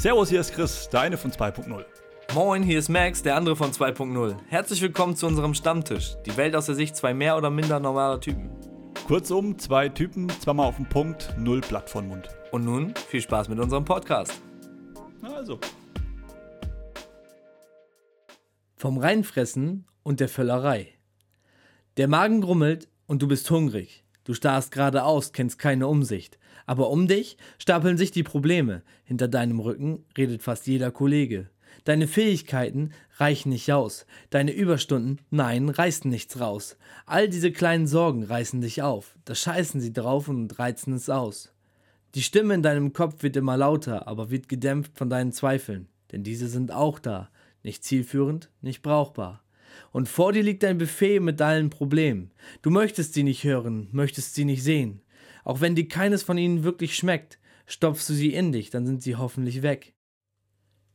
Servus, hier ist Chris, der eine von 2.0. Moin, hier ist Max, der andere von 2.0. Herzlich willkommen zu unserem Stammtisch. Die Welt aus der Sicht zwei mehr oder minder normaler Typen. Kurzum, zwei Typen, zweimal auf den Punkt, null Blatt von Mund. Und nun viel Spaß mit unserem Podcast. Also. Vom Reinfressen und der Völlerei. Der Magen grummelt und du bist hungrig. Du starrst geradeaus, kennst keine Umsicht. Aber um dich stapeln sich die Probleme. Hinter deinem Rücken redet fast jeder Kollege. Deine Fähigkeiten reichen nicht aus. Deine Überstunden, nein, reißen nichts raus. All diese kleinen Sorgen reißen dich auf. Da scheißen sie drauf und reizen es aus. Die Stimme in deinem Kopf wird immer lauter, aber wird gedämpft von deinen Zweifeln. Denn diese sind auch da. Nicht zielführend, nicht brauchbar. Und vor dir liegt ein Buffet mit deinen Problemen. Du möchtest sie nicht hören, möchtest sie nicht sehen. Auch wenn dir keines von ihnen wirklich schmeckt, stopfst du sie in dich, dann sind sie hoffentlich weg.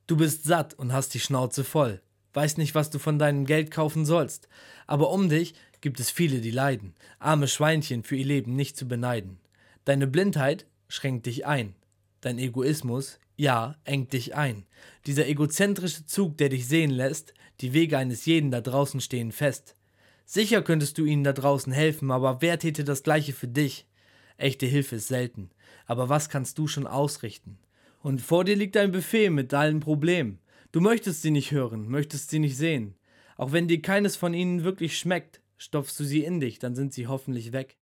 Du bist satt und hast die Schnauze voll, weißt nicht, was du von deinem Geld kaufen sollst, aber um dich gibt es viele, die leiden, arme Schweinchen für ihr Leben nicht zu beneiden. Deine Blindheit schränkt dich ein, dein Egoismus, ja, engt dich ein. Dieser egozentrische Zug, der dich sehen lässt, die Wege eines jeden da draußen stehen fest. Sicher könntest du ihnen da draußen helfen, aber wer täte das Gleiche für dich? Echte Hilfe ist selten. Aber was kannst du schon ausrichten? Und vor dir liegt ein Buffet mit allen Problemen. Du möchtest sie nicht hören, möchtest sie nicht sehen. Auch wenn dir keines von ihnen wirklich schmeckt, stopfst du sie in dich, dann sind sie hoffentlich weg.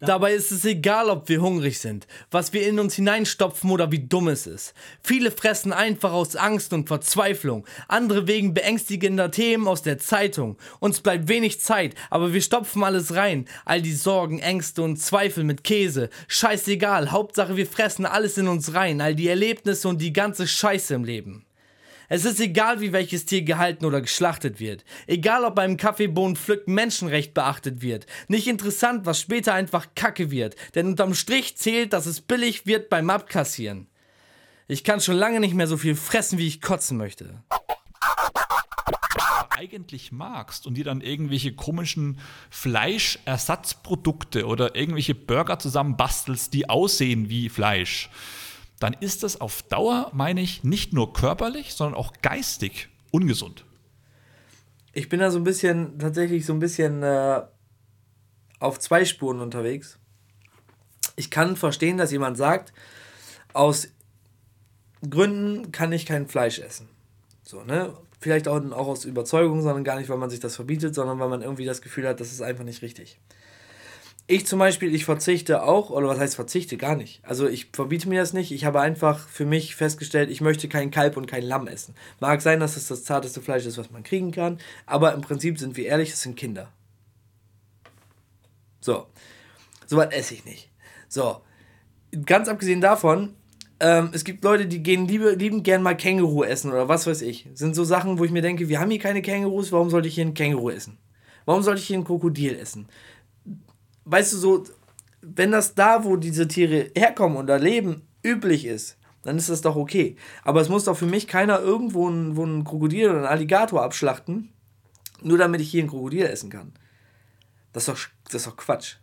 Dabei ist es egal, ob wir hungrig sind, was wir in uns hineinstopfen oder wie dumm es ist. Viele fressen einfach aus Angst und Verzweiflung, andere wegen beängstigender Themen aus der Zeitung. Uns bleibt wenig Zeit, aber wir stopfen alles rein. All die Sorgen, Ängste und Zweifel mit Käse. Scheißegal, Hauptsache wir fressen alles in uns rein, all die Erlebnisse und die ganze Scheiße im Leben. Es ist egal, wie welches Tier gehalten oder geschlachtet wird. Egal, ob beim Kaffeebohnenpflücken Menschenrecht beachtet wird. Nicht interessant, was später einfach Kacke wird. Denn unterm Strich zählt, dass es billig wird beim Abkassieren. Ich kann schon lange nicht mehr so viel fressen, wie ich kotzen möchte eigentlich magst und dir dann irgendwelche komischen Fleischersatzprodukte oder irgendwelche Burger zusammenbastelst, die aussehen wie Fleisch, dann ist das auf Dauer, meine ich, nicht nur körperlich, sondern auch geistig ungesund. Ich bin da so ein bisschen, tatsächlich so ein bisschen äh, auf zwei Spuren unterwegs. Ich kann verstehen, dass jemand sagt, aus Gründen kann ich kein Fleisch essen. So, ne? Vielleicht auch, auch aus Überzeugung, sondern gar nicht, weil man sich das verbietet, sondern weil man irgendwie das Gefühl hat, das ist einfach nicht richtig. Ich zum Beispiel, ich verzichte auch, oder was heißt verzichte? Gar nicht. Also ich verbiete mir das nicht. Ich habe einfach für mich festgestellt, ich möchte kein Kalb und kein Lamm essen. Mag sein, dass es das zarteste Fleisch ist, was man kriegen kann, aber im Prinzip sind wir ehrlich, es sind Kinder. So. Sowas esse ich nicht. So. Ganz abgesehen davon, ähm, es gibt Leute, die gehen liebe, lieben gern mal Känguru essen oder was weiß ich. Sind so Sachen, wo ich mir denke, wir haben hier keine Kängurus, warum sollte ich hier ein Känguru essen? Warum sollte ich hier ein Krokodil essen? Weißt du, so, wenn das da, wo diese Tiere herkommen und da leben, üblich ist, dann ist das doch okay. Aber es muss doch für mich keiner irgendwo ein, wo ein Krokodil oder ein Alligator abschlachten, nur damit ich hier ein Krokodil essen kann. Das ist doch, das ist doch Quatsch.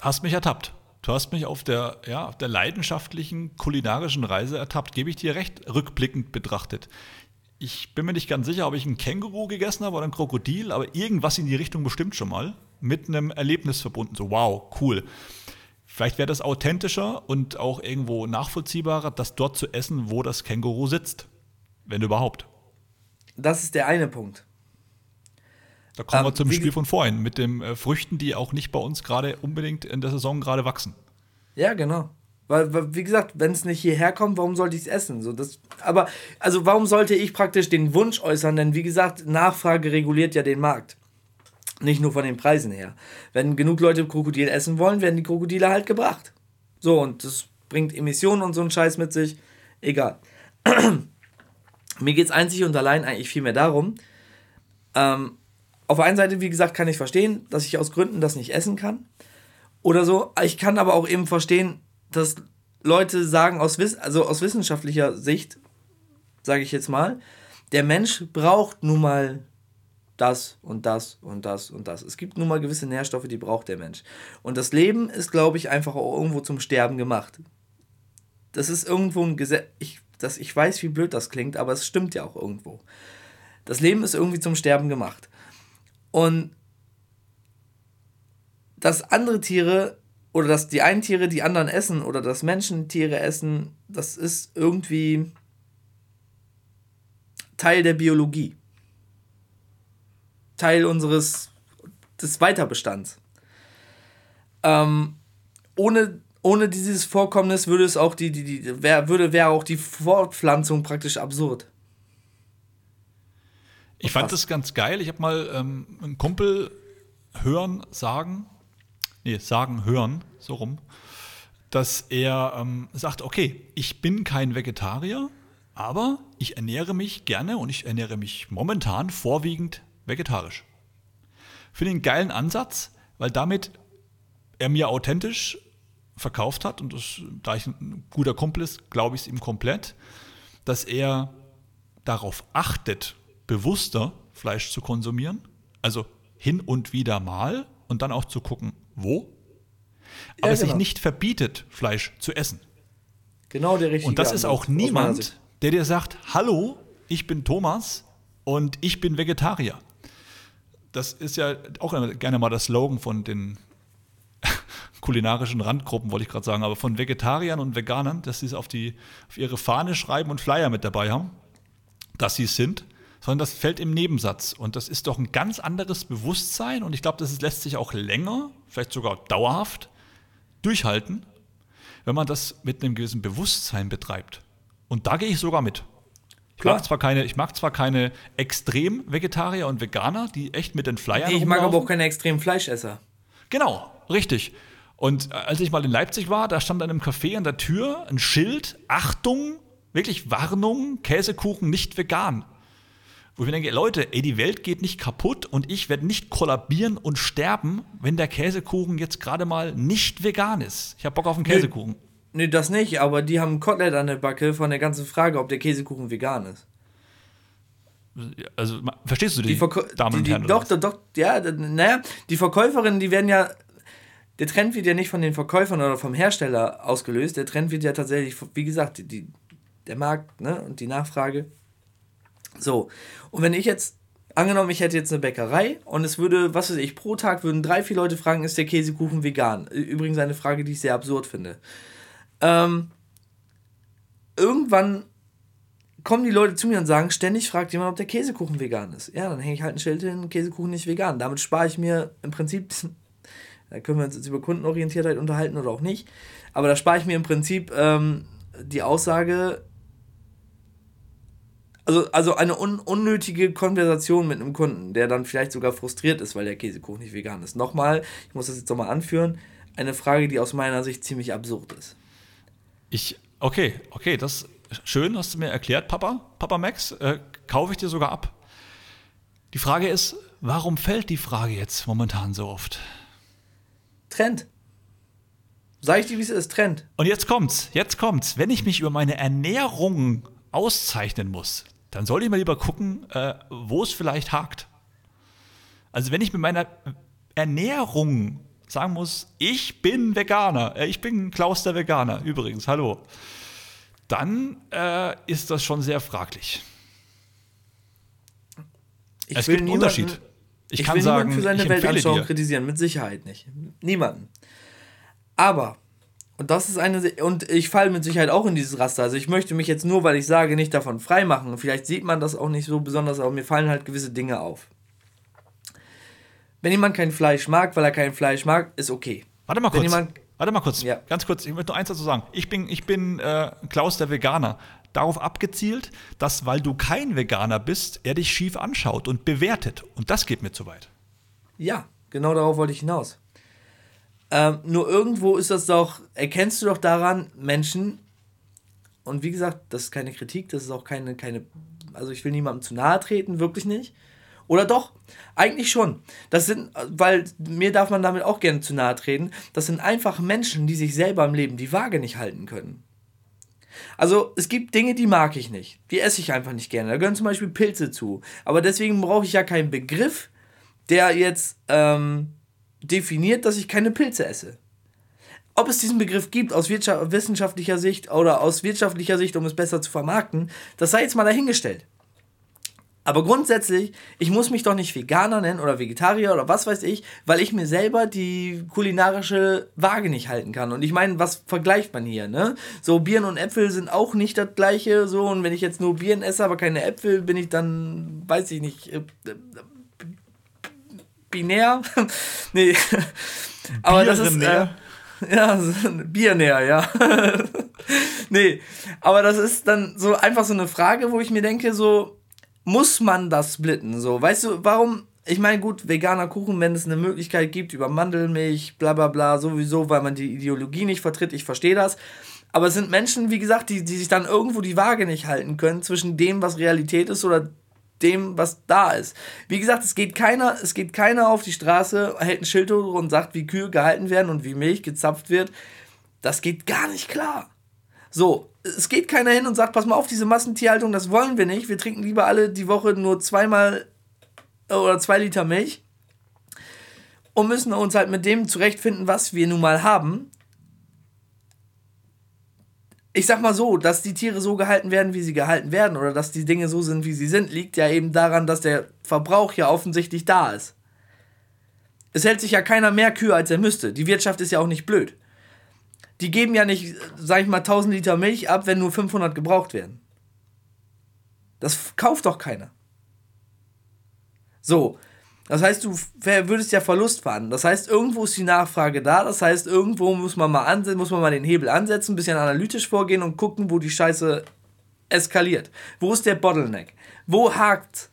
Hast mich ertappt. Du hast mich auf der, ja, auf der leidenschaftlichen kulinarischen Reise ertappt, gebe ich dir recht, rückblickend betrachtet. Ich bin mir nicht ganz sicher, ob ich ein Känguru gegessen habe oder ein Krokodil, aber irgendwas in die Richtung bestimmt schon mal mit einem Erlebnis verbunden. So, wow, cool. Vielleicht wäre das authentischer und auch irgendwo nachvollziehbarer, das dort zu essen, wo das Känguru sitzt. Wenn überhaupt. Das ist der eine Punkt. Da kommen ähm, wir zum Spiel von vorhin, mit den äh, Früchten, die auch nicht bei uns gerade unbedingt in der Saison gerade wachsen. Ja, genau. Weil, weil wie gesagt, wenn es nicht hierher kommt, warum sollte ich es essen? So, das, aber, also warum sollte ich praktisch den Wunsch äußern? Denn wie gesagt, Nachfrage reguliert ja den Markt. Nicht nur von den Preisen her. Wenn genug Leute Krokodil essen wollen, werden die Krokodile halt gebracht. So, und das bringt Emissionen und so einen Scheiß mit sich. Egal. Mir geht es einzig und allein eigentlich vielmehr darum, ähm, auf der einen Seite, wie gesagt, kann ich verstehen, dass ich aus Gründen das nicht essen kann. Oder so. Ich kann aber auch eben verstehen, dass Leute sagen, aus, also aus wissenschaftlicher Sicht, sage ich jetzt mal, der Mensch braucht nun mal das und das und das und das. Es gibt nun mal gewisse Nährstoffe, die braucht der Mensch. Und das Leben ist, glaube ich, einfach auch irgendwo zum Sterben gemacht. Das ist irgendwo ein Gesetz. Ich das, ich weiß, wie blöd das klingt, aber es stimmt ja auch irgendwo. Das Leben ist irgendwie zum Sterben gemacht. Und dass andere Tiere oder dass die einen Tiere die anderen essen oder dass Menschen Tiere essen, das ist irgendwie Teil der Biologie. Teil unseres des Weiterbestands. Ähm, ohne, ohne dieses Vorkommnis würde es auch die, die, die wär, würde wäre auch die Fortpflanzung praktisch absurd. Ich fand das ganz geil. Ich habe mal ähm, einen Kumpel hören, sagen, nee, sagen, hören, so rum, dass er ähm, sagt, okay, ich bin kein Vegetarier, aber ich ernähre mich gerne und ich ernähre mich momentan vorwiegend vegetarisch. Finde einen geilen Ansatz, weil damit er mir authentisch verkauft hat und das, da ich ein guter Kumpel ist, glaube ich es ihm komplett, dass er darauf achtet, bewusster Fleisch zu konsumieren, also hin und wieder mal und dann auch zu gucken, wo, aber ja, genau. sich nicht verbietet, Fleisch zu essen. Genau der richtige. Und das ist auch niemand, der dir sagt, hallo, ich bin Thomas und ich bin Vegetarier. Das ist ja auch gerne mal das Slogan von den kulinarischen Randgruppen, wollte ich gerade sagen, aber von Vegetariern und Veganern, dass sie es auf, die, auf ihre Fahne schreiben und Flyer mit dabei haben, dass sie es sind sondern das fällt im Nebensatz. Und das ist doch ein ganz anderes Bewusstsein und ich glaube, das lässt sich auch länger, vielleicht sogar dauerhaft, durchhalten, wenn man das mit einem gewissen Bewusstsein betreibt. Und da gehe ich sogar mit. Ich mag, zwar keine, ich mag zwar keine extrem Vegetarier und Veganer, die echt mit den Flyern. Nee, ich mag aber auch keine extremen Fleischesser. Genau, richtig. Und äh, als ich mal in Leipzig war, da stand an einem Café an der Tür ein Schild: Achtung, wirklich Warnung, Käsekuchen nicht vegan. Wo ich mir denke, Leute, ey, die Welt geht nicht kaputt und ich werde nicht kollabieren und sterben, wenn der Käsekuchen jetzt gerade mal nicht vegan ist. Ich habe Bock auf einen Käsekuchen. Nee, nee, das nicht, aber die haben ein Kotelett an der Backe von der ganzen Frage, ob der Käsekuchen vegan ist. Also, verstehst du die, die Verko Damen und Herren? Doch, doch, doch, ja, naja, die Verkäuferinnen, die werden ja der Trend wird ja nicht von den Verkäufern oder vom Hersteller ausgelöst. Der Trend wird ja tatsächlich, wie gesagt, die, der Markt ne, und die Nachfrage. So, und wenn ich jetzt, angenommen, ich hätte jetzt eine Bäckerei und es würde, was weiß ich, pro Tag würden drei, vier Leute fragen, ist der Käsekuchen vegan? Übrigens eine Frage, die ich sehr absurd finde. Ähm, irgendwann kommen die Leute zu mir und sagen, ständig fragt jemand, ob der Käsekuchen vegan ist. Ja, dann hänge ich halt ein Schild hin, Käsekuchen nicht vegan. Damit spare ich mir im Prinzip, da können wir uns jetzt über Kundenorientiertheit unterhalten oder auch nicht, aber da spare ich mir im Prinzip ähm, die Aussage, also, also eine un unnötige Konversation mit einem Kunden, der dann vielleicht sogar frustriert ist, weil der Käsekuchen nicht vegan ist. Nochmal, ich muss das jetzt nochmal anführen, eine Frage, die aus meiner Sicht ziemlich absurd ist. Ich, okay, okay, das ist schön, hast du mir erklärt, Papa, Papa Max, äh, kaufe ich dir sogar ab. Die Frage ist, warum fällt die Frage jetzt momentan so oft? Trend. Sag ich dir, wie es ist, Trend. Und jetzt kommt's, jetzt kommt's. Wenn ich mich über meine Ernährung auszeichnen muss, dann sollte ich mal lieber gucken, äh, wo es vielleicht hakt. Also wenn ich mit meiner Ernährung sagen muss, ich bin Veganer, äh, ich bin Klaus der Veganer, übrigens, hallo, dann äh, ist das schon sehr fraglich. Ich es gibt einen Unterschied. Ich, ich kann will sagen, für seine Weltanschauung kritisieren, mit Sicherheit nicht. Niemanden. Aber und das ist eine. Und ich falle mit Sicherheit auch in dieses Raster. Also ich möchte mich jetzt nur, weil ich sage, nicht davon freimachen. Vielleicht sieht man das auch nicht so besonders, aber mir fallen halt gewisse Dinge auf. Wenn jemand kein Fleisch mag, weil er kein Fleisch mag, ist okay. Warte mal kurz. Jemand, Warte mal kurz. Ja. Ganz kurz. Ich möchte nur eins dazu sagen. Ich bin, ich bin äh, Klaus der Veganer. Darauf abgezielt, dass, weil du kein Veganer bist, er dich schief anschaut und bewertet. Und das geht mir zu weit. Ja, genau darauf wollte ich hinaus. Ähm, nur irgendwo ist das doch, erkennst du doch daran, Menschen, und wie gesagt, das ist keine Kritik, das ist auch keine, keine, also ich will niemandem zu nahe treten, wirklich nicht. Oder doch? Eigentlich schon. Das sind, weil mir darf man damit auch gerne zu nahe treten, das sind einfach Menschen, die sich selber im Leben die Waage nicht halten können. Also es gibt Dinge, die mag ich nicht. Die esse ich einfach nicht gerne. Da gehören zum Beispiel Pilze zu. Aber deswegen brauche ich ja keinen Begriff, der jetzt ähm, definiert, dass ich keine Pilze esse. ob es diesen Begriff gibt aus wissenschaftlicher Sicht oder aus wirtschaftlicher Sicht, um es besser zu vermarkten, das sei jetzt mal dahingestellt. Aber grundsätzlich, ich muss mich doch nicht Veganer nennen oder Vegetarier oder was weiß ich, weil ich mir selber die kulinarische Waage nicht halten kann. Und ich meine, was vergleicht man hier, ne? So, Birnen und Äpfel sind auch nicht das gleiche, so. Und wenn ich jetzt nur Birnen esse, aber keine Äpfel, bin ich dann, weiß ich nicht, äh, äh, binär? nee. aber das ist. Äh, ja, Biernäher, ja. nee, aber das ist dann so einfach so eine Frage, wo ich mir denke, so, muss man das splitten. So, weißt du, warum? Ich meine, gut, veganer Kuchen, wenn es eine Möglichkeit gibt über Mandelmilch, bla bla bla, sowieso, weil man die Ideologie nicht vertritt, ich verstehe das. Aber es sind Menschen, wie gesagt, die, die sich dann irgendwo die Waage nicht halten können zwischen dem, was Realität ist oder dem, was da ist. Wie gesagt, es geht keiner, es geht keiner auf die Straße, hält ein Schild hoch und sagt, wie Kühe gehalten werden und wie Milch gezapft wird. Das geht gar nicht klar. So, es geht keiner hin und sagt, pass mal auf, diese Massentierhaltung, das wollen wir nicht. Wir trinken lieber alle die Woche nur zweimal äh, oder zwei Liter Milch und müssen uns halt mit dem zurechtfinden, was wir nun mal haben. Ich sag mal so, dass die Tiere so gehalten werden, wie sie gehalten werden, oder dass die Dinge so sind, wie sie sind, liegt ja eben daran, dass der Verbrauch ja offensichtlich da ist. Es hält sich ja keiner mehr Kühe, als er müsste. Die Wirtschaft ist ja auch nicht blöd die geben ja nicht, sag ich mal, 1000 Liter Milch ab, wenn nur 500 gebraucht werden. Das kauft doch keiner. So, das heißt, du würdest ja Verlust fahren. Das heißt, irgendwo ist die Nachfrage da. Das heißt, irgendwo muss man mal ansetzen, muss man mal den Hebel ansetzen, ein bisschen analytisch vorgehen und gucken, wo die Scheiße eskaliert. Wo ist der Bottleneck? Wo hakt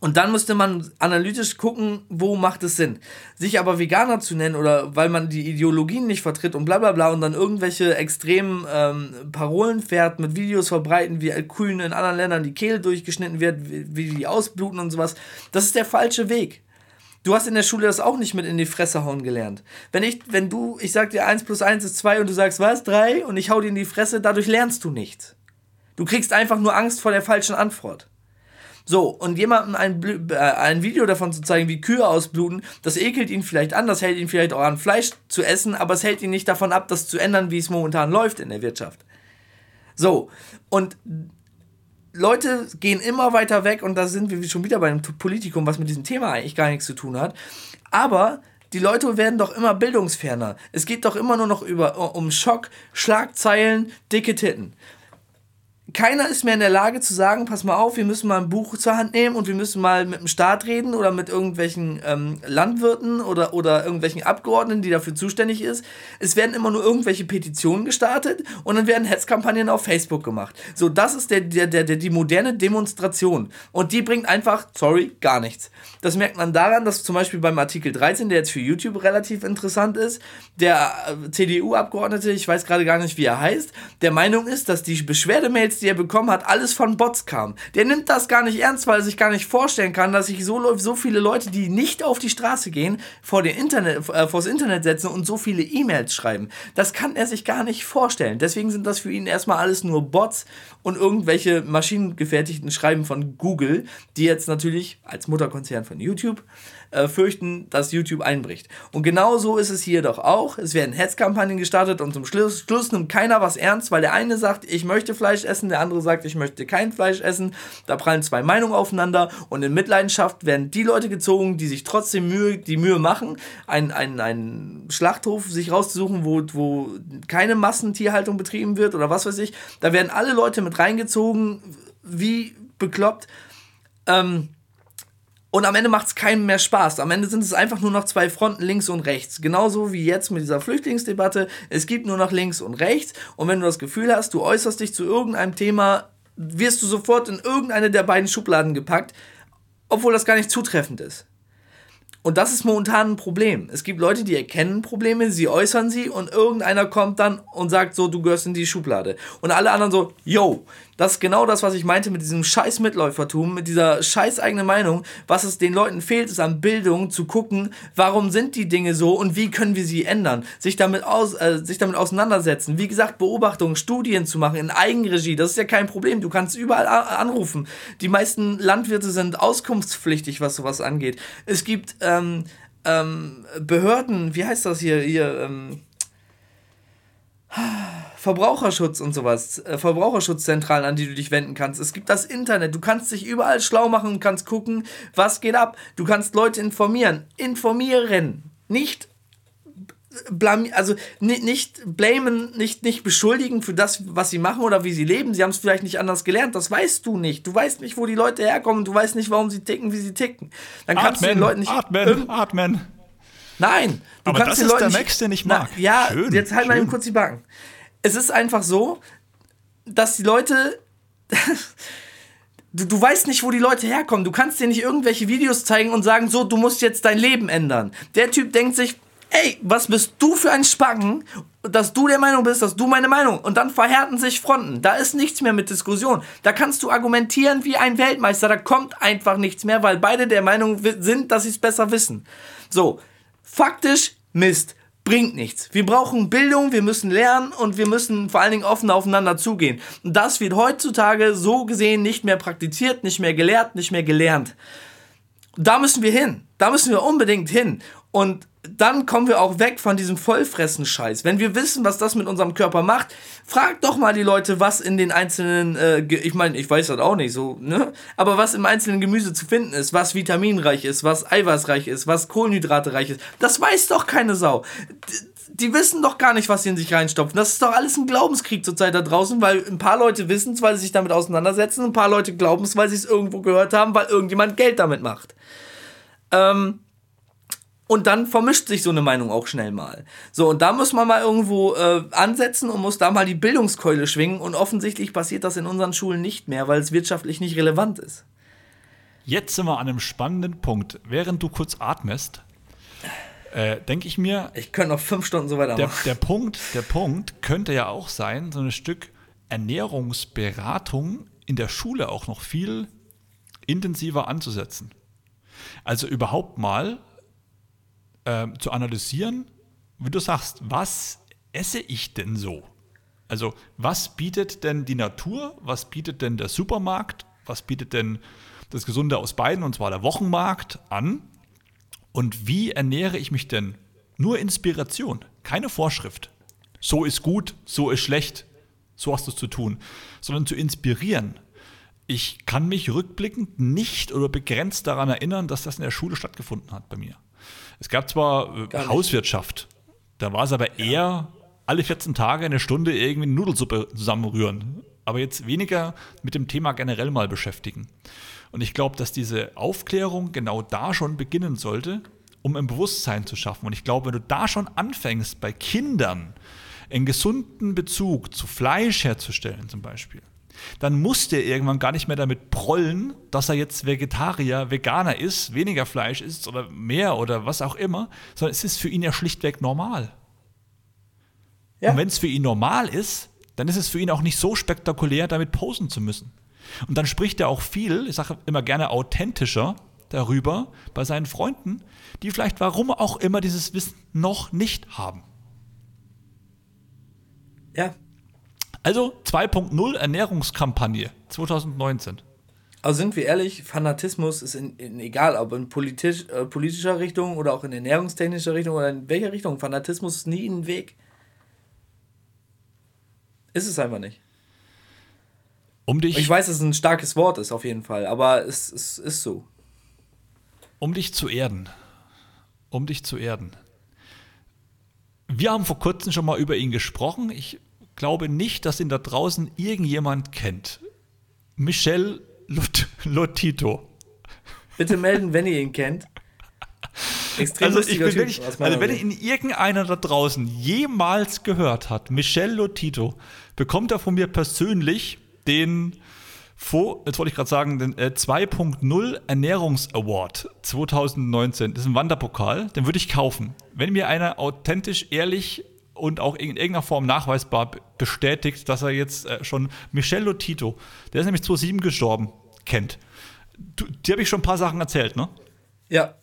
und dann müsste man analytisch gucken, wo macht es Sinn. Sich aber Veganer zu nennen oder weil man die Ideologien nicht vertritt und bla bla bla und dann irgendwelche extremen ähm, Parolen fährt, mit Videos verbreiten, wie Kühen in anderen Ländern die Kehle durchgeschnitten wird, wie, die ausbluten und sowas, das ist der falsche Weg. Du hast in der Schule das auch nicht mit in die Fresse hauen gelernt. Wenn ich, wenn du, ich sag dir 1 plus 1 ist 2 und du sagst, was, 3 und ich hau dir in die Fresse, dadurch lernst du nichts. Du kriegst einfach nur Angst vor der falschen Antwort. So, und jemandem ein, äh, ein Video davon zu zeigen, wie Kühe ausbluten, das ekelt ihn vielleicht an, das hält ihn vielleicht auch an, Fleisch zu essen, aber es hält ihn nicht davon ab, das zu ändern, wie es momentan läuft in der Wirtschaft. So, und Leute gehen immer weiter weg und da sind wir schon wieder bei einem Politikum, was mit diesem Thema eigentlich gar nichts zu tun hat. Aber die Leute werden doch immer bildungsferner. Es geht doch immer nur noch über, um Schock, Schlagzeilen, dicke Titten keiner ist mehr in der Lage zu sagen, pass mal auf, wir müssen mal ein Buch zur Hand nehmen und wir müssen mal mit dem Staat reden oder mit irgendwelchen ähm, Landwirten oder, oder irgendwelchen Abgeordneten, die dafür zuständig ist. Es werden immer nur irgendwelche Petitionen gestartet und dann werden Hetzkampagnen auf Facebook gemacht. So, das ist der, der, der, der, die moderne Demonstration. Und die bringt einfach, sorry, gar nichts. Das merkt man daran, dass zum Beispiel beim Artikel 13, der jetzt für YouTube relativ interessant ist, der äh, CDU-Abgeordnete, ich weiß gerade gar nicht, wie er heißt, der Meinung ist, dass die Beschwerdemails, die er bekommen hat, alles von Bots kam. Der nimmt das gar nicht ernst, weil er sich gar nicht vorstellen kann, dass sich so, so viele Leute, die nicht auf die Straße gehen, vor den Internet, äh, vors Internet setzen und so viele E-Mails schreiben. Das kann er sich gar nicht vorstellen. Deswegen sind das für ihn erstmal alles nur Bots und irgendwelche maschinengefertigten Schreiben von Google, die jetzt natürlich als Mutterkonzern von YouTube äh, fürchten, dass YouTube einbricht. Und genau so ist es hier doch auch. Es werden Hetzkampagnen gestartet und zum Schluss, Schluss nimmt keiner was ernst, weil der eine sagt, ich möchte Fleisch essen, der andere sagt, ich möchte kein Fleisch essen. Da prallen zwei Meinungen aufeinander und in Mitleidenschaft werden die Leute gezogen, die sich trotzdem Mühe, die Mühe machen, einen, einen, einen Schlachthof sich rauszusuchen, wo, wo keine Massentierhaltung betrieben wird oder was weiß ich. Da werden alle Leute mit reingezogen, wie bekloppt. Ähm, und am Ende macht es keinem mehr Spaß. Am Ende sind es einfach nur noch zwei Fronten, links und rechts. Genauso wie jetzt mit dieser Flüchtlingsdebatte. Es gibt nur noch links und rechts. Und wenn du das Gefühl hast, du äußerst dich zu irgendeinem Thema, wirst du sofort in irgendeine der beiden Schubladen gepackt, obwohl das gar nicht zutreffend ist. Und das ist momentan ein Problem. Es gibt Leute, die erkennen Probleme, sie äußern sie und irgendeiner kommt dann und sagt so, du gehörst in die Schublade. Und alle anderen so, yo, das ist genau das, was ich meinte mit diesem scheiß Mitläufertum, mit dieser scheiß eigenen Meinung. Was es den Leuten fehlt, ist an Bildung zu gucken, warum sind die Dinge so und wie können wir sie ändern. Sich damit, aus, äh, sich damit auseinandersetzen. Wie gesagt, Beobachtungen, Studien zu machen in Eigenregie, das ist ja kein Problem. Du kannst überall anrufen. Die meisten Landwirte sind auskunftspflichtig, was sowas angeht. Es gibt ähm, ähm, Behörden, wie heißt das hier, hier, ähm, Verbraucherschutz und sowas, äh, Verbraucherschutzzentralen, an die du dich wenden kannst. Es gibt das Internet, du kannst dich überall schlau machen und kannst gucken, was geht ab. Du kannst Leute informieren. Informieren. Nicht blamieren, also nicht, nicht blamen, nicht, nicht beschuldigen für das, was sie machen oder wie sie leben. Sie haben es vielleicht nicht anders gelernt, das weißt du nicht. Du weißt nicht, wo die Leute herkommen, du weißt nicht, warum sie ticken, wie sie ticken. Dann kannst atmen, du den Leuten nicht. Atmen, atmen. Nein, Aber kannst das ist der Max, den ich mag. Na, ja, schön, jetzt halt schön. mal eben kurz die Backen. Es ist einfach so, dass die Leute. du, du weißt nicht, wo die Leute herkommen. Du kannst dir nicht irgendwelche Videos zeigen und sagen, so, du musst jetzt dein Leben ändern. Der Typ denkt sich, ey, was bist du für ein Spacken, dass du der Meinung bist, dass du meine Meinung. Und dann verhärten sich Fronten. Da ist nichts mehr mit Diskussion. Da kannst du argumentieren wie ein Weltmeister. Da kommt einfach nichts mehr, weil beide der Meinung sind, dass sie es besser wissen. So, faktisch Mist. Bringt nichts. Wir brauchen Bildung, wir müssen lernen und wir müssen vor allen Dingen offen aufeinander zugehen. Und das wird heutzutage so gesehen nicht mehr praktiziert, nicht mehr gelehrt, nicht mehr gelernt. Da müssen wir hin. Da müssen wir unbedingt hin. Und dann kommen wir auch weg von diesem Vollfressen-Scheiß. Wenn wir wissen, was das mit unserem Körper macht, fragt doch mal die Leute, was in den einzelnen, äh, ich meine, ich weiß das auch nicht so, ne? Aber was im einzelnen Gemüse zu finden ist, was vitaminreich ist, was eiweißreich ist, was Kohlenhydrate reich ist, das weiß doch keine Sau. Die, die wissen doch gar nicht, was sie in sich reinstopfen. Das ist doch alles ein Glaubenskrieg zurzeit da draußen, weil ein paar Leute wissen es, weil sie sich damit auseinandersetzen, ein paar Leute glauben es, weil sie es irgendwo gehört haben, weil irgendjemand Geld damit macht. Ähm, und dann vermischt sich so eine Meinung auch schnell mal. So, und da muss man mal irgendwo äh, ansetzen und muss da mal die Bildungskeule schwingen. Und offensichtlich passiert das in unseren Schulen nicht mehr, weil es wirtschaftlich nicht relevant ist. Jetzt sind wir an einem spannenden Punkt. Während du kurz atmest, äh, denke ich mir. Ich könnte noch fünf Stunden so weitermachen. Der, der, Punkt, der Punkt könnte ja auch sein, so ein Stück Ernährungsberatung in der Schule auch noch viel intensiver anzusetzen. Also überhaupt mal äh, zu analysieren, wie du sagst, was esse ich denn so? Also was bietet denn die Natur, was bietet denn der Supermarkt, was bietet denn das Gesunde aus beiden, und zwar der Wochenmarkt, an? Und wie ernähre ich mich denn? Nur Inspiration, keine Vorschrift. So ist gut, so ist schlecht, so hast du es zu tun, sondern zu inspirieren. Ich kann mich rückblickend nicht oder begrenzt daran erinnern, dass das in der Schule stattgefunden hat bei mir. Es gab zwar äh, Hauswirtschaft, da war es aber eher alle 14 Tage eine Stunde irgendwie Nudelsuppe zusammenrühren. Aber jetzt weniger mit dem Thema generell mal beschäftigen. Und ich glaube, dass diese Aufklärung genau da schon beginnen sollte, um ein Bewusstsein zu schaffen. Und ich glaube, wenn du da schon anfängst, bei Kindern einen gesunden Bezug zu Fleisch herzustellen, zum Beispiel, dann muss der irgendwann gar nicht mehr damit prollen, dass er jetzt Vegetarier, Veganer ist, weniger Fleisch isst oder mehr oder was auch immer, sondern es ist für ihn ja schlichtweg normal. Ja. Und wenn es für ihn normal ist, dann ist es für ihn auch nicht so spektakulär, damit posen zu müssen. Und dann spricht er auch viel, ich sage immer gerne authentischer darüber bei seinen Freunden, die vielleicht warum auch immer dieses Wissen noch nicht haben. Ja, also 2.0 Ernährungskampagne 2019. Also sind wir ehrlich, Fanatismus ist in, in egal, ob in politisch, äh, politischer Richtung oder auch in ernährungstechnischer Richtung oder in welcher Richtung, Fanatismus ist nie ein Weg. Ist es einfach nicht. Um dich, ich weiß, dass es ein starkes Wort ist, auf jeden Fall, aber es, es ist so. Um dich zu erden. Um dich zu erden. Wir haben vor kurzem schon mal über ihn gesprochen. Ich glaube nicht, dass ihn da draußen irgendjemand kennt. Michel Lot Lotito. Bitte melden, wenn ihr ihn kennt. Extrem also, ich bin wirklich, also wenn ihn irgendeiner da draußen jemals gehört hat, Michel Lotito, bekommt er von mir persönlich den jetzt wollte ich gerade sagen, den äh, 2.0 Ernährungs Award 2019. Das ist ein Wanderpokal, den würde ich kaufen. Wenn mir einer authentisch, ehrlich und auch in irgendeiner Form nachweisbar bestätigt, dass er jetzt äh, schon Michel Lotito, der ist nämlich 2007 gestorben, kennt. Du, dir habe ich schon ein paar Sachen erzählt, ne? Ja.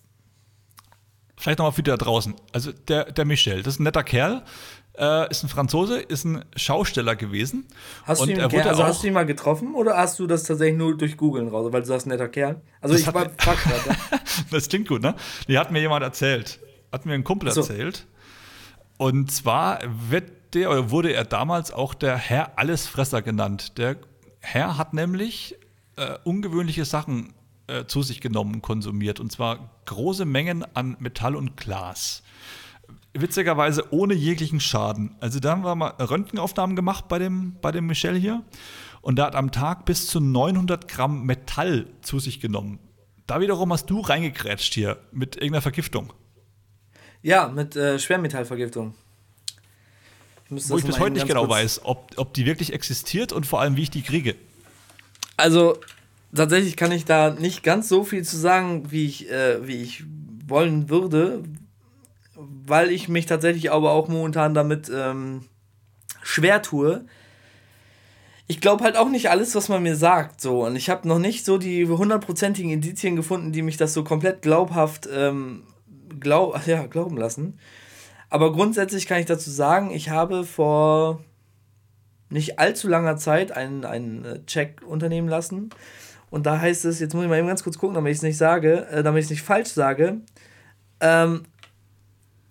Vielleicht nochmal für die da draußen. Also der, der Michel, das ist ein netter Kerl, äh, ist ein Franzose, ist ein Schausteller gewesen. Hast, und du, ihn er wurde also auch, hast du ihn mal getroffen oder hast du das tatsächlich nur durch Googeln raus, weil du sagst, netter Kerl? Also ich war fuck, Das klingt gut, ne? Die hat mir jemand erzählt. Hat mir ein Kumpel so. erzählt. Und zwar der wurde er damals auch der Herr Allesfresser genannt. Der Herr hat nämlich äh, ungewöhnliche Sachen äh, zu sich genommen, konsumiert. Und zwar große Mengen an Metall und Glas. Witzigerweise ohne jeglichen Schaden. Also da haben wir mal Röntgenaufnahmen gemacht bei dem, bei dem Michel hier. Und der hat am Tag bis zu 900 Gramm Metall zu sich genommen. Da wiederum hast du reingekrätscht hier mit irgendeiner Vergiftung. Ja, mit äh, Schwermetallvergiftung. Ich Wo ich bis heute nicht genau weiß, ob, ob die wirklich existiert und vor allem, wie ich die kriege. Also, tatsächlich kann ich da nicht ganz so viel zu sagen, wie ich, äh, wie ich wollen würde, weil ich mich tatsächlich aber auch momentan damit ähm, schwer tue. Ich glaube halt auch nicht alles, was man mir sagt, so. Und ich habe noch nicht so die hundertprozentigen Indizien gefunden, die mich das so komplett glaubhaft ähm, glaub, ja, glauben lassen. Aber grundsätzlich kann ich dazu sagen, ich habe vor nicht allzu langer Zeit einen, einen äh, Check unternehmen lassen. Und da heißt es, jetzt muss ich mal eben ganz kurz gucken, damit ich es nicht sage, äh, damit ich es nicht falsch sage. Ähm,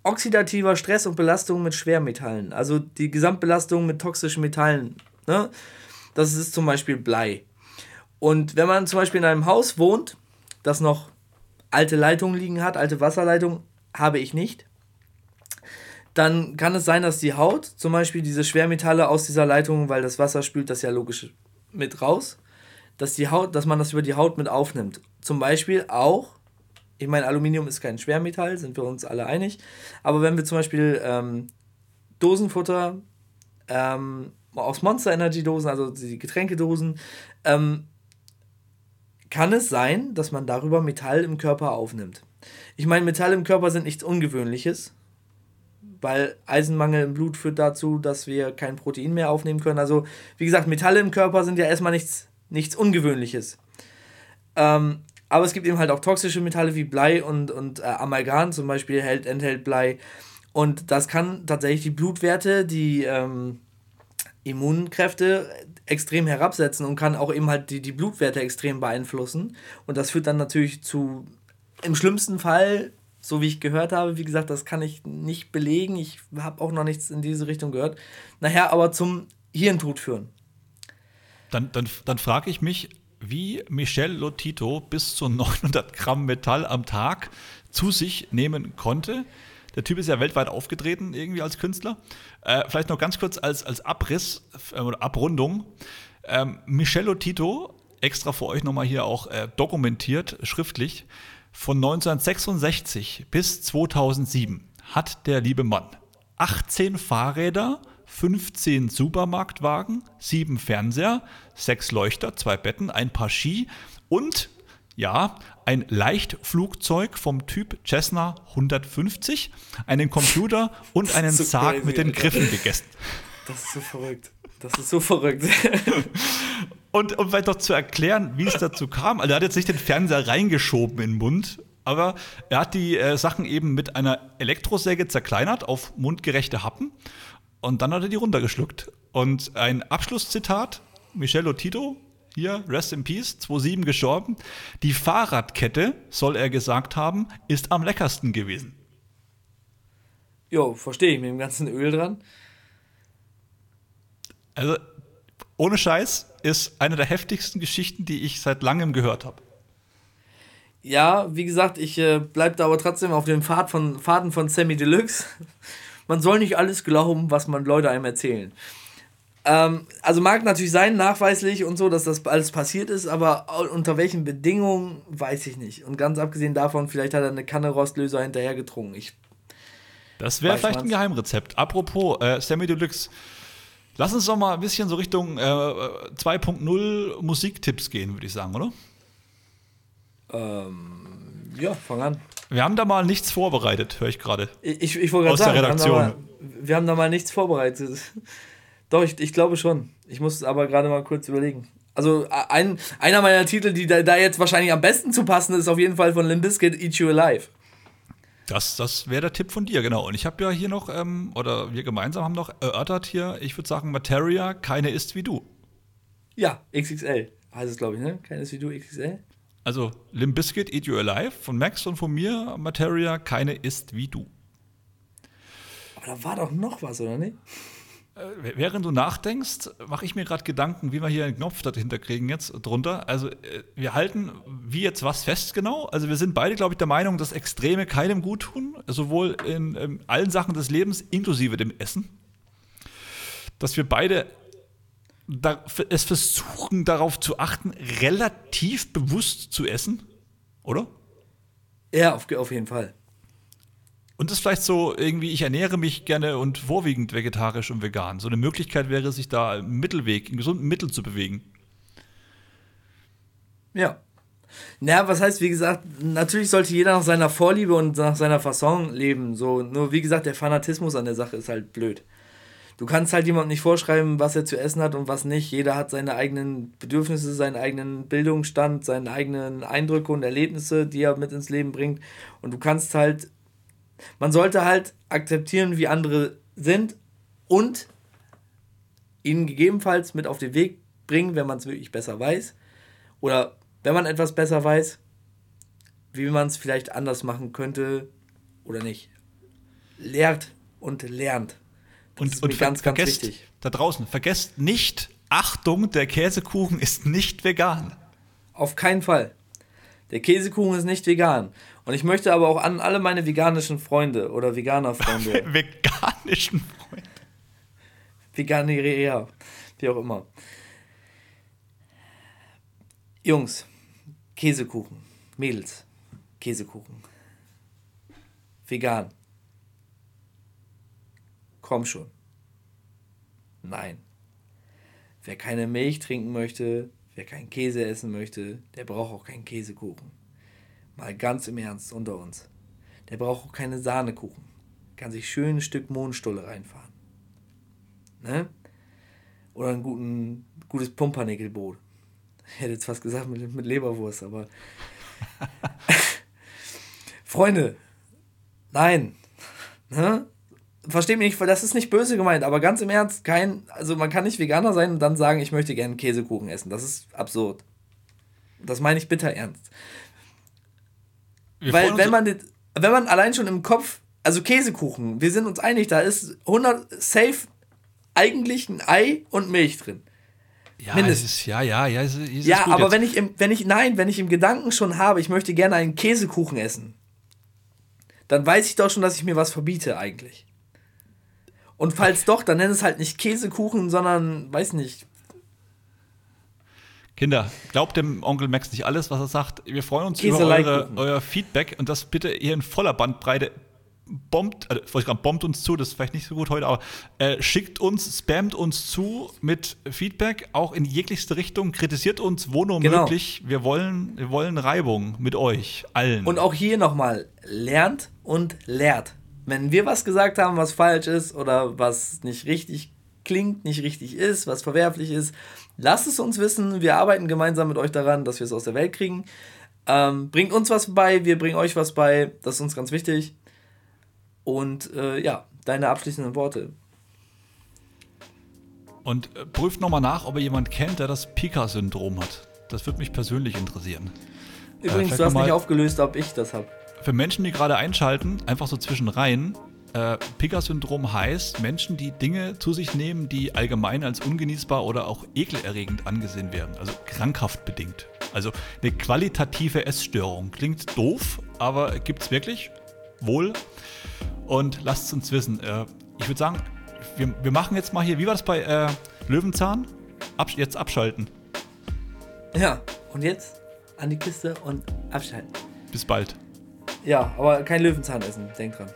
oxidativer Stress und Belastung mit Schwermetallen. Also die Gesamtbelastung mit toxischen Metallen. Ne? Das ist zum Beispiel Blei. Und wenn man zum Beispiel in einem Haus wohnt, das noch alte Leitungen liegen hat, alte Wasserleitungen, habe ich nicht, dann kann es sein, dass die Haut zum Beispiel diese Schwermetalle aus dieser Leitung, weil das Wasser spült das ja logisch mit raus, dass die Haut, dass man das über die Haut mit aufnimmt. Zum Beispiel auch, ich meine, Aluminium ist kein Schwermetall, sind wir uns alle einig, aber wenn wir zum Beispiel ähm, Dosenfutter ähm, aus Monster Energy Dosen, also die Getränkedosen, ähm, kann es sein, dass man darüber Metall im Körper aufnimmt. Ich meine, Metall im Körper sind nichts Ungewöhnliches, weil Eisenmangel im Blut führt dazu, dass wir kein Protein mehr aufnehmen können. Also, wie gesagt, Metalle im Körper sind ja erstmal nichts, nichts Ungewöhnliches. Ähm, aber es gibt eben halt auch toxische Metalle wie Blei und, und äh, Amalgam zum Beispiel hält, enthält Blei. Und das kann tatsächlich die Blutwerte, die ähm, Immunkräfte extrem herabsetzen und kann auch eben halt die, die Blutwerte extrem beeinflussen. Und das führt dann natürlich zu, im schlimmsten Fall, so wie ich gehört habe, wie gesagt, das kann ich nicht belegen. Ich habe auch noch nichts in diese Richtung gehört. Nachher aber zum Hirntod führen. Dann, dann, dann frage ich mich, wie Michel Lotito bis zu 900 Gramm Metall am Tag zu sich nehmen konnte. Der Typ ist ja weltweit aufgetreten, irgendwie als Künstler. Äh, vielleicht noch ganz kurz als, als Abriss äh, oder Abrundung. Ähm, Michello Tito, extra für euch nochmal hier auch äh, dokumentiert, schriftlich, von 1966 bis 2007 hat der liebe Mann 18 Fahrräder, 15 Supermarktwagen, 7 Fernseher, 6 Leuchter, 2 Betten, ein paar Ski und ja, ein Leichtflugzeug vom Typ Cessna 150, einen Computer und einen so Sarg crazy, mit den Griffen gegessen. Das ist so verrückt. Das ist so verrückt. und um vielleicht noch zu erklären, wie es dazu kam, also er hat jetzt nicht den Fernseher reingeschoben in den Mund, aber er hat die äh, Sachen eben mit einer Elektrosäge zerkleinert auf mundgerechte Happen und dann hat er die runtergeschluckt. Und ein Abschlusszitat, Michel Tito, hier, Rest in Peace, 2.7 gestorben. Die Fahrradkette, soll er gesagt haben, ist am leckersten gewesen. Jo, verstehe ich, mit dem ganzen Öl dran. Also, ohne Scheiß, ist eine der heftigsten Geschichten, die ich seit langem gehört habe. Ja, wie gesagt, ich äh, bleibe da aber trotzdem auf dem Pfad von, Faden von Sammy Deluxe. Man soll nicht alles glauben, was man Leute einem erzählen. Ähm, also mag natürlich sein, nachweislich und so, dass das alles passiert ist, aber unter welchen Bedingungen, weiß ich nicht. Und ganz abgesehen davon, vielleicht hat er eine Kanne Rostlöser hinterher getrunken. Ich das wäre vielleicht ein Geheimrezept. Apropos äh, Sammy Deluxe, lass uns doch mal ein bisschen so Richtung äh, 2.0 Musiktipps gehen, würde ich sagen, oder? Ähm, ja, fang an. Wir haben da mal nichts vorbereitet, höre ich gerade. Ich, ich, ich wollte gerade sagen, der Redaktion. Wir haben, mal, wir haben da mal nichts vorbereitet. Doch, ich, ich glaube schon. Ich muss es aber gerade mal kurz überlegen. Also ein, einer meiner Titel, die da, da, jetzt wahrscheinlich am besten zu passen, ist auf jeden Fall von Limp Bizkit, Eat You Alive. Das, das wäre der Tipp von dir, genau. Und ich habe ja hier noch, ähm, oder wir gemeinsam haben noch erörtert hier, ich würde sagen, Materia, keine ist wie du. Ja, XXL heißt es, glaube ich, ne? Keine ist wie du, XXL. Also Limp Bizkit, Eat You Alive von Max und von mir, Materia, keine ist wie du. Aber da war doch noch was, oder nicht? Während du nachdenkst, mache ich mir gerade Gedanken, wie wir hier einen Knopf dahinter kriegen jetzt drunter. Also äh, wir halten wie jetzt was fest genau. Also wir sind beide, glaube ich, der Meinung, dass Extreme keinem gut tun, sowohl in, in allen Sachen des Lebens, inklusive dem Essen. Dass wir beide da, es versuchen, darauf zu achten, relativ bewusst zu essen, oder? Ja, auf, auf jeden Fall. Und das ist vielleicht so irgendwie, ich ernähre mich gerne und vorwiegend vegetarisch und vegan. So eine Möglichkeit wäre, sich da im Mittelweg, im gesunden Mittel zu bewegen. Ja. Naja, was heißt, wie gesagt, natürlich sollte jeder nach seiner Vorliebe und nach seiner Fasson leben. So, nur wie gesagt, der Fanatismus an der Sache ist halt blöd. Du kannst halt jemandem nicht vorschreiben, was er zu essen hat und was nicht. Jeder hat seine eigenen Bedürfnisse, seinen eigenen Bildungsstand, seine eigenen Eindrücke und Erlebnisse, die er mit ins Leben bringt. Und du kannst halt man sollte halt akzeptieren, wie andere sind und ihnen gegebenenfalls mit auf den Weg bringen, wenn man es wirklich besser weiß. Oder wenn man etwas besser weiß, wie man es vielleicht anders machen könnte oder nicht. Lehrt und lernt. Das und, ist und ganz, ganz wichtig. Da draußen, vergesst nicht, Achtung, der Käsekuchen ist nicht vegan. Auf keinen Fall. Der Käsekuchen ist nicht vegan. Und ich möchte aber auch an alle meine veganischen Freunde oder Veganer-Freunde. veganischen Freunde. Veganeria, wie auch immer. Jungs, Käsekuchen. Mädels, Käsekuchen. Vegan. Komm schon. Nein. Wer keine Milch trinken möchte, wer keinen Käse essen möchte, der braucht auch keinen Käsekuchen. Mal ganz im Ernst unter uns. Der braucht auch keine Sahnekuchen. Kann sich schön ein Stück Mohnstulle reinfahren. Ne? Oder ein guten, gutes Pumpernickelbrot. Ich hätte jetzt fast gesagt mit, mit Leberwurst, aber. Freunde, nein. Ne? Versteht mich nicht, das ist nicht böse gemeint, aber ganz im Ernst, kein, also man kann nicht Veganer sein und dann sagen, ich möchte gerne Käsekuchen essen. Das ist absurd. Das meine ich bitter ernst. Wir Weil wenn man, wenn man allein schon im Kopf, also Käsekuchen, wir sind uns einig, da ist 100 safe eigentlich ein Ei und Milch drin. Ja, Mindestens. ist, ja, ja, ja. Ist, ist ja, aber wenn ich, im, wenn ich, nein, wenn ich im Gedanken schon habe, ich möchte gerne einen Käsekuchen essen, dann weiß ich doch schon, dass ich mir was verbiete eigentlich. Und falls doch, dann nenn es halt nicht Käsekuchen, sondern, weiß nicht, Kinder, glaubt dem Onkel Max nicht alles, was er sagt. Wir freuen uns über eure, euer Feedback und das bitte hier in voller Bandbreite. Bombt, also, wollte ich gerade, bombt uns zu, das ist vielleicht nicht so gut heute, aber äh, schickt uns, spammt uns zu mit Feedback, auch in jeglichste Richtung, kritisiert uns, wo nur genau. möglich. Wir wollen, wir wollen Reibung mit euch, allen. Und auch hier nochmal, lernt und lehrt. Wenn wir was gesagt haben, was falsch ist oder was nicht richtig klingt, nicht richtig ist, was verwerflich ist, lasst es uns wissen. Wir arbeiten gemeinsam mit euch daran, dass wir es aus der Welt kriegen. Ähm, bringt uns was bei, wir bringen euch was bei. Das ist uns ganz wichtig. Und äh, ja, deine abschließenden Worte. Und äh, prüft nochmal nach, ob ihr jemand kennt, der das Pika-Syndrom hat. Das würde mich persönlich interessieren. Übrigens, äh, du hast nicht aufgelöst, ob ich das habe. Für Menschen, die gerade einschalten, einfach so zwischen rein, äh, Pika-Syndrom heißt Menschen, die Dinge zu sich nehmen, die allgemein als ungenießbar oder auch ekelerregend angesehen werden, also krankhaft bedingt. Also eine qualitative Essstörung. Klingt doof, aber gibt es wirklich? Wohl. Und lasst es uns wissen. Äh, ich würde sagen, wir, wir, machen jetzt mal hier, wie war das bei äh, Löwenzahn? Abs jetzt abschalten. Ja, und jetzt an die Kiste und abschalten. Bis bald. Ja, aber kein Löwenzahn essen, denk dran.